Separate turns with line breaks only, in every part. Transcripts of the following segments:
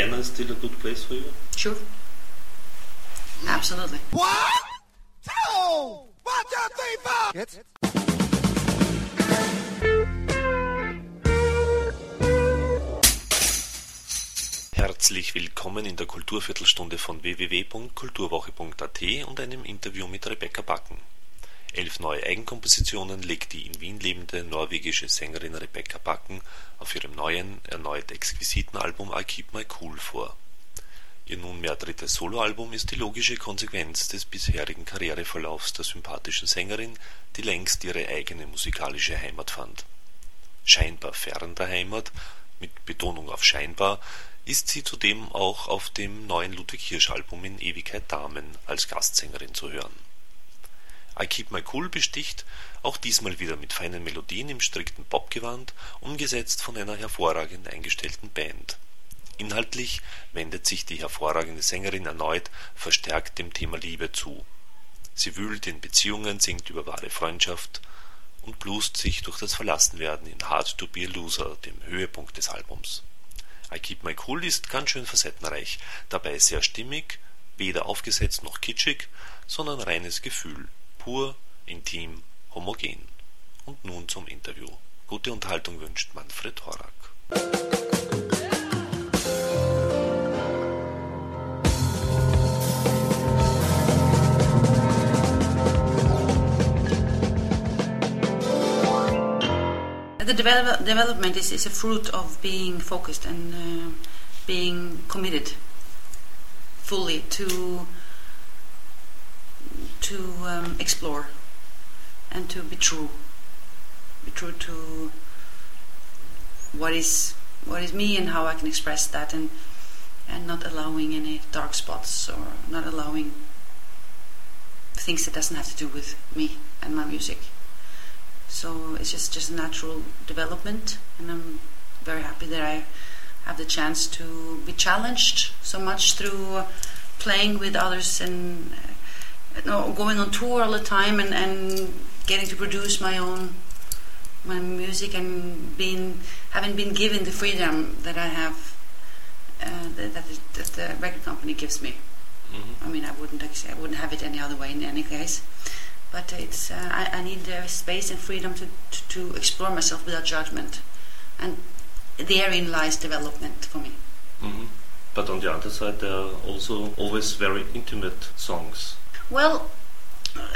Vienna is still a good place for you?
Sure. Absolutely.
One, two, one, two, three, four. Jetzt.
Herzlich willkommen in der Kulturviertelstunde von www.kulturwoche.at und einem Interview mit Rebecca Backen. Elf neue Eigenkompositionen legt die in Wien lebende norwegische Sängerin Rebecca Backen auf ihrem neuen, erneut exquisiten Album I Keep My Cool vor. Ihr nunmehr drittes Soloalbum ist die logische Konsequenz des bisherigen Karriereverlaufs der sympathischen Sängerin, die längst ihre eigene musikalische Heimat fand. Scheinbar fern der Heimat, mit Betonung auf scheinbar, ist sie zudem auch auf dem neuen Ludwig Hirsch Album in Ewigkeit Damen als Gastsängerin zu hören I Keep My Cool besticht auch diesmal wieder mit feinen Melodien im strikten Popgewand, umgesetzt von einer hervorragend eingestellten Band. Inhaltlich wendet sich die hervorragende Sängerin erneut verstärkt dem Thema Liebe zu. Sie wühlt in Beziehungen, singt über wahre Freundschaft und blust sich durch das Verlassenwerden in Hard to be a Loser, dem Höhepunkt des Albums. I Keep My Cool ist ganz schön facettenreich, dabei sehr stimmig, weder aufgesetzt noch kitschig, sondern reines Gefühl pur, intim, homogen. Und nun zum Interview. Gute Unterhaltung wünscht Manfred Horak.
The develop, development is, is a fruit of being focused and uh, being committed fully to to um, explore and to be true, be true to what is what is me and how I can express that, and and not allowing any dark spots or not allowing things that doesn't have to do with me and my music. So it's just just a natural development, and I'm very happy that I have the chance to be challenged so much through playing with others and no, going on tour all the time and, and getting to produce my own my music and being having been given the freedom that I have uh, that, that, that, the record company gives me. Mm-hmm. I mean, I wouldn't I wouldn't have it any other way in any case. But it's uh, I, I, need uh, space and freedom to, to, to explore myself without judgment, and therein lies development for me.
Mm-hmm. But on the other side, there are also always very intimate songs
well,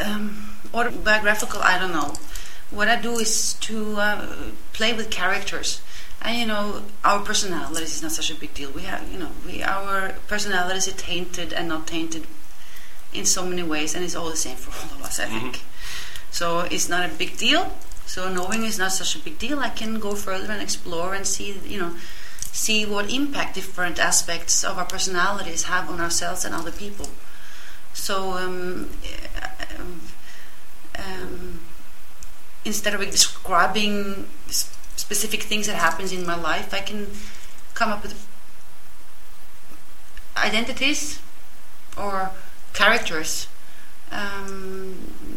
um, autobiographical, I don't know. What I do is to uh, play with characters. And you know, our personalities is not such a big deal. We have, you know, we our personalities are tainted and not tainted in so many ways, and it's all the same for all of us, I think. Mm-hmm. So it's not a big deal. So knowing is not such a big deal. I can go further and explore and see, you know, see what impact different aspects of our personalities have on ourselves and other people. So um, um, instead of describing specific things that happens in my life, I can come up with identities or characters um,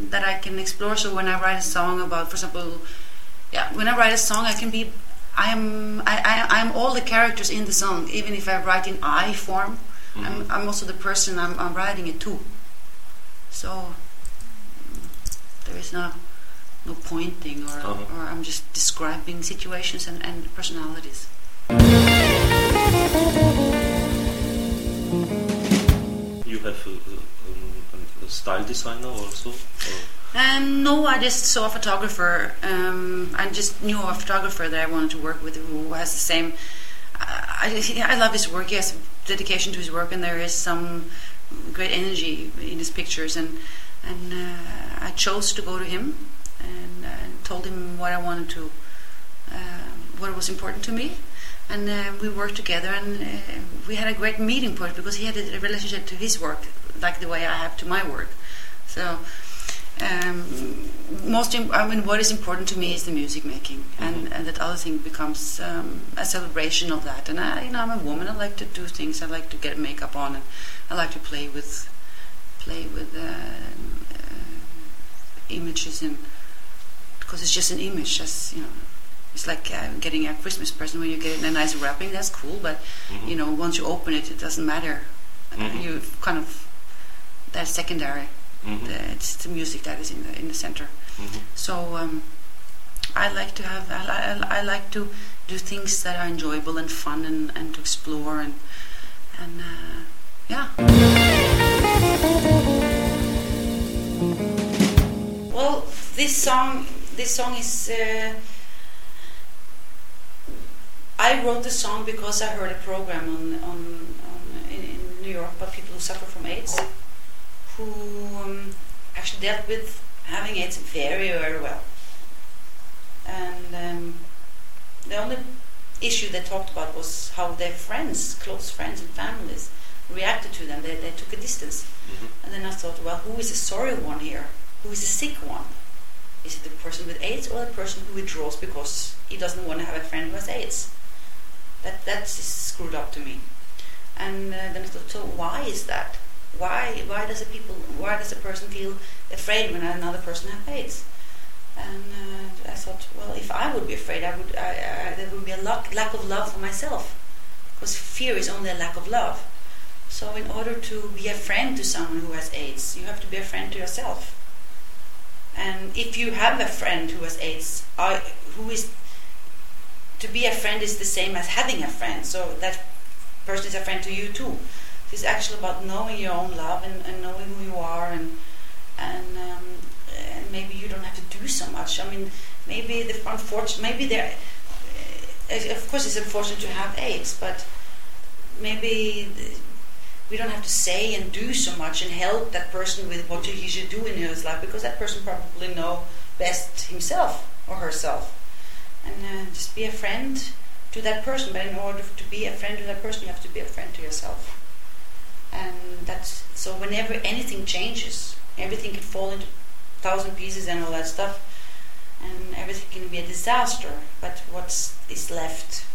that I can explore. So when I write a song about, for example, yeah, when I write a song, I can be, I am, I, I, I'm all the characters in the song, even if I write in I form. Mm-hmm. I'm, I'm, also the person I'm, I'm, writing it to. So there is no no pointing, or, uh-huh. or I'm just describing situations and, and personalities.
You have a, a, a style designer also.
Um, no, I just saw a photographer. Um, I just knew a photographer that I wanted to work with who has the same. I, I love his work. He has dedication to his work, and there is some great energy in his pictures. And and uh, I chose to go to him and uh, told him what I wanted to, uh, what was important to me. And uh, we worked together, and uh, we had a great meeting point because he had a relationship to his work, like the way I have to my work. So um, most Im- I mean what is important to me is the music making and, mm-hmm. and that other thing becomes um, a celebration of that and I you know I'm a woman I like to do things I like to get makeup on and I like to play with play with uh, uh, images and because it's just an image as you know It's like uh, getting a Christmas present when you get in a nice wrapping. That's cool, but
Mhm.
you know, once you open it, it doesn't matter. Uh,
Mhm.
you kind of that's secondary.
Mhm.
The- it's the music that is in the in the center.
Mhm.
So um, I like to have I, I, I like to do things that are enjoyable and fun and, and to explore and and uh, yeah. Well, this song this song is. Uh, I wrote the song because I heard a program on, on, on in, in New York about people who suffer from AIDS, who um, actually dealt with having AIDS very, very well. And um, the only issue they talked about was how their friends, close friends and families, reacted to them. They, they took a distance.
Mhm.
And then I thought, well, who is the sorry one here? Who is the sick one? Is it the person with AIDS or the person who withdraws because he doesn't want to have a friend who has AIDS? That that's screwed up to me. And uh, then I thought, so why is that? Why why does a people why does a person feel afraid when another person has AIDS? And uh, I thought, well, if I would be afraid, I would I, I, there would be a lack, lack of love for myself, because fear is only a lack of love. So in order to be a friend to someone who has AIDS, you have to be a friend to yourself. And if you have a friend who has AIDS, I, who is to be a friend is the same as having a friend. So that person is a friend to you too. It's actually about knowing your own love and, and knowing who you are, and and um, and maybe you don't have to do so much. I mean, maybe the unfortunate, maybe there. Uh, of course, it's unfortunate to have AIDS, but maybe we don't have to say and do so much and help that person with what he should do in his life because that person probably know best himself or herself and uh, just be a friend to that person but in order to be a friend to that person you have to be a friend to yourself and that's so whenever anything changes everything can fall into thousand pieces and all that stuff and everything can be a disaster but what's is left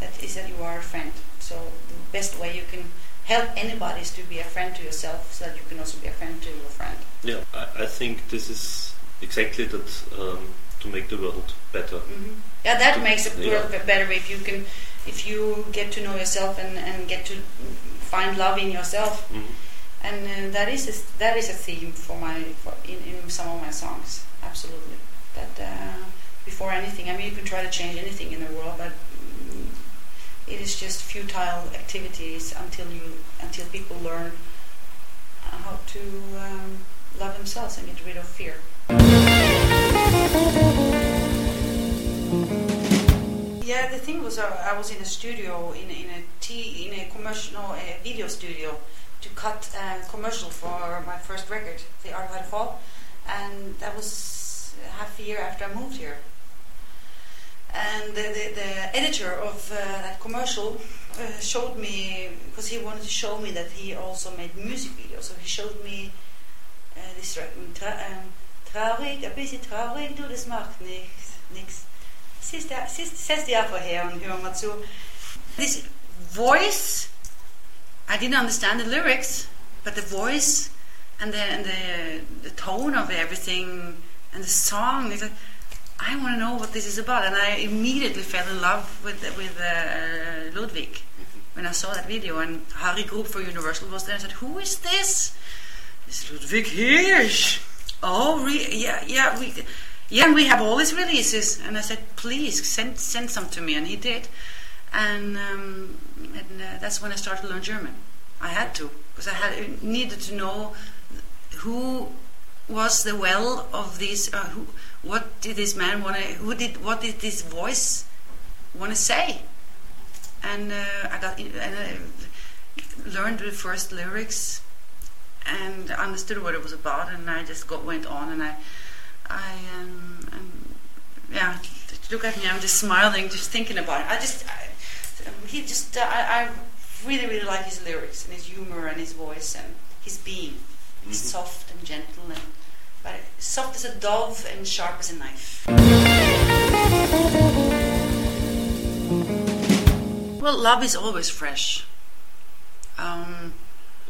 that is that you are a friend. So the best way you can help anybody is to be a friend to yourself, so that you can also be a friend to your friend.
Yeah, I, I think this is exactly that um, to make the world better.
hmm Yeah, that makes it
Yeah.
world be- better if you can, if you get to know yourself and, and get to find love in yourself.
Mhm.
And uh, that is a, that is a theme for my for in, in some of my songs. Absolutely. That uh, before anything, I mean, you can try to change anything in the world, but mm, it is just futile activities until you until people learn how to um, love themselves and get rid of fear. Yeah, the thing was, uh, I was in a studio in in a t in a commercial a video studio to cut a commercial for my first record, The Art of How to Fall, and that was half a year after I moved here. And the, the, the editor of uh, that commercial uh, showed me because he wanted to show me that he also made music videos. So he showed me uh, this record, um, traurig, ein bisschen traurig, du, das macht nichts, nix. Siehst du, siehst, setz dich einfach her und hör mal zu. This voice, I didn't understand the lyrics, but the voice and the and the, the tone of everything and the song, like, I want to know what this is about, and I immediately fell in love with with uh, Ludwig when I saw that video. And Harry Group for Universal was there. and said, "Who is this?" It's Ludwig Hirsch. Oh, re- yeah, yeah, we, yeah, and we have all his releases. And I said, "Please send send some to me," and he did. And, um, and uh, that's when I started to learn German. I had to because I had needed to know who was the well of this. Uh, who, what did this man want to? Who did? What did this voice want to say? And uh, I got and I learned the first lyrics and understood what it was about, and I just got went on, and I, I, um, and yeah, look at me, I'm just smiling, just thinking about it. I just, I, he just, uh, I, I really, really like his lyrics and his humor and his voice and his being. He's
Mhm.
soft and gentle and but soft as a dove and sharp as a knife. Well, love is always fresh. Um,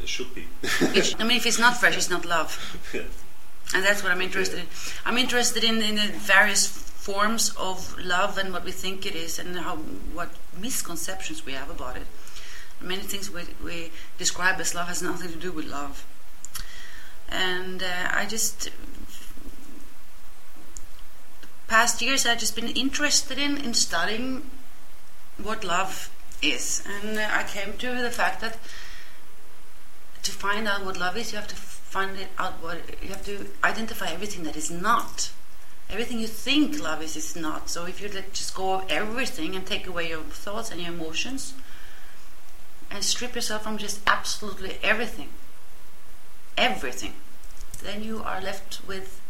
It should be.
it, I mean, if it's not fresh, it's not love.
Yeah.
And that's what I'm interested in. I'm interested in, in the various forms of love and what we think it is, and how what misconceptions we have about it. Many things we, we describe as love has nothing to do with love. And uh, I just past years I've just been interested in in studying what love is, and uh, I came to the fact that to find out what love is, you have to find it out what you have to identify everything that is not. Everything you think love is is not. So if you let just go of everything and take away your thoughts and your emotions and strip yourself from just absolutely everything, everything, then you are left with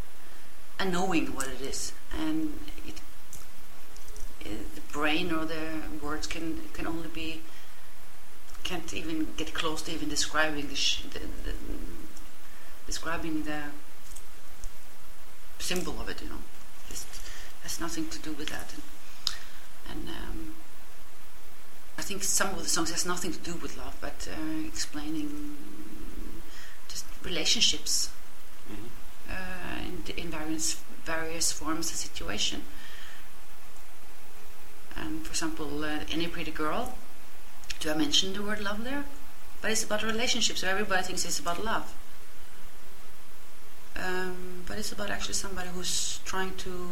a knowing what it is, and it, it, the brain or the words can can only be can't even get close to even describing the, sh- the, the describing the symbol of it. You know, just has nothing to do with that, and, and um, I think some of the songs has nothing to do with love, but uh, explaining just relationships
Mhm.
uh, in, in various various forms of situation. And for example, uh, any pretty girl. Do I mention the word love there? But it's about relationships, so everybody thinks it's about love. Um, but it's about actually somebody who's trying to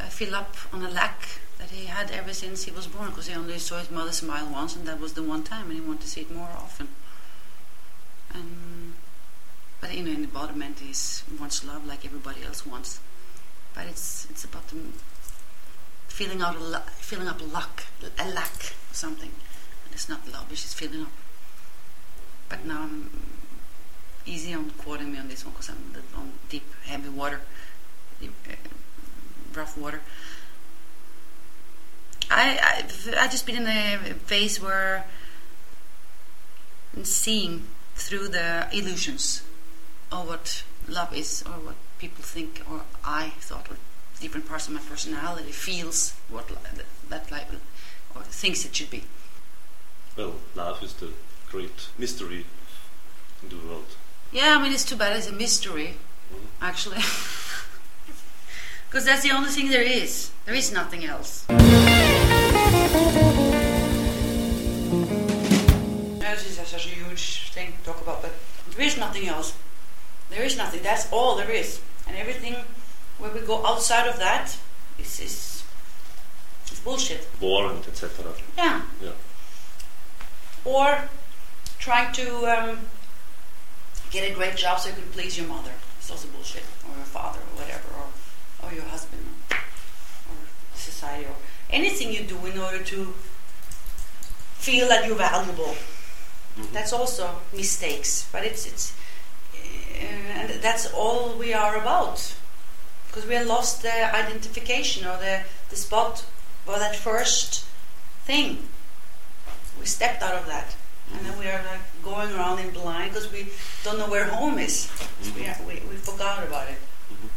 uh, fill up on a lack that he had ever since he was born, because he only saw his mother smile once, and that was the one time, and he wanted to see it more often. And but you know, in the bottom end, he wants love like everybody else wants. But it's it's about the filling out a filling up a luck, a lack something. And it's not love; it's just filling up. But now I'm easy on quoting me on this one because I'm on deep, heavy water, deep, uh, rough water. I I've, I've just been in a phase where I'm seeing through the illusions of what love is or what people think or I thought or different parts of my personality feels what li- that, that life or thinks it should be.
Well, love is the great mystery in the world.
Yeah, I mean it's too bad it's a mystery,
Mhm.
actually. Because that's the only thing there is. There is nothing else. This is such a huge thing to talk about, but there is nothing else. There is nothing. That's all there is. And everything where we go outside of that is is, is bullshit.
War and etc.
Yeah.
Yeah.
Or trying to um, get a great job so you can please your mother. It's also bullshit. Or your father, or whatever, or, or your husband, or, or society, or anything you do in order to feel that you're valuable.
Mhm.
That's also mistakes, but it's it's uh, and that's all we are about because we have lost the identification or the the spot or that first thing. We stepped out of that, and then we are like going around in blind because we don't know where home is. 'Cause We, are, we we forgot about it.
Mhm.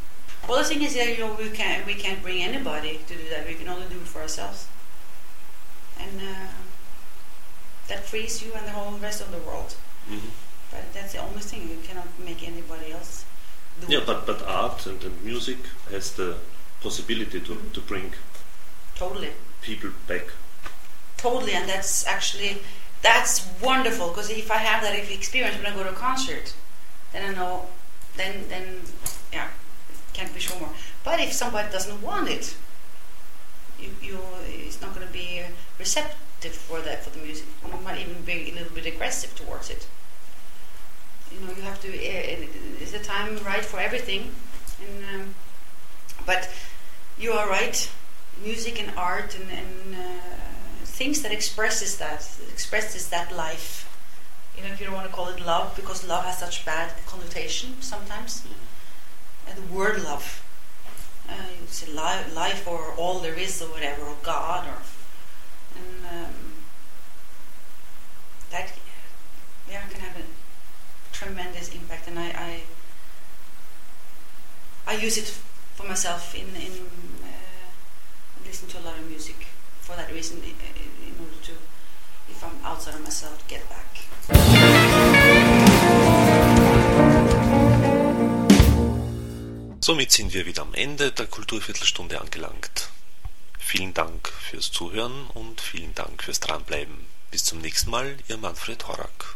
Well, the thing is that you know we can't we can't bring anybody to do that. We can only do it for ourselves, and uh, that frees you and the whole rest of the world.
Mhm.
But that's the only thing. You cannot make anybody else do
Yeah, but, but art and, and music has the possibility to, to bring
totally,
people back.
totally, and that's actually that's wonderful because if I have that experience when I go to a concert, then I know, then then yeah, can't be sure more. But if somebody doesn't want it, you you it's not going to be receptive for that for the music. You might even be a little bit aggressive towards it. You know, you have to. Uh, is the time right for everything? And um, but you are right. Music and art and, and uh, things that expresses that expresses that life. You know, if you don't want to call it love, because love has such bad connotation sometimes. And the word love, uh, you say li- life or all there is or whatever, or God, or and um, that yeah can have a tremendous impact. And I I, I use it for myself in in uh, listen to a lot of music for that reason, in, order to if I'm outside of myself, get back.
Somit sind wir wieder am Ende der Kulturviertelstunde angelangt. Vielen Dank fürs Zuhören und vielen Dank fürs Dranbleiben. Bis zum nächsten Mal, Ihr Manfred Horak.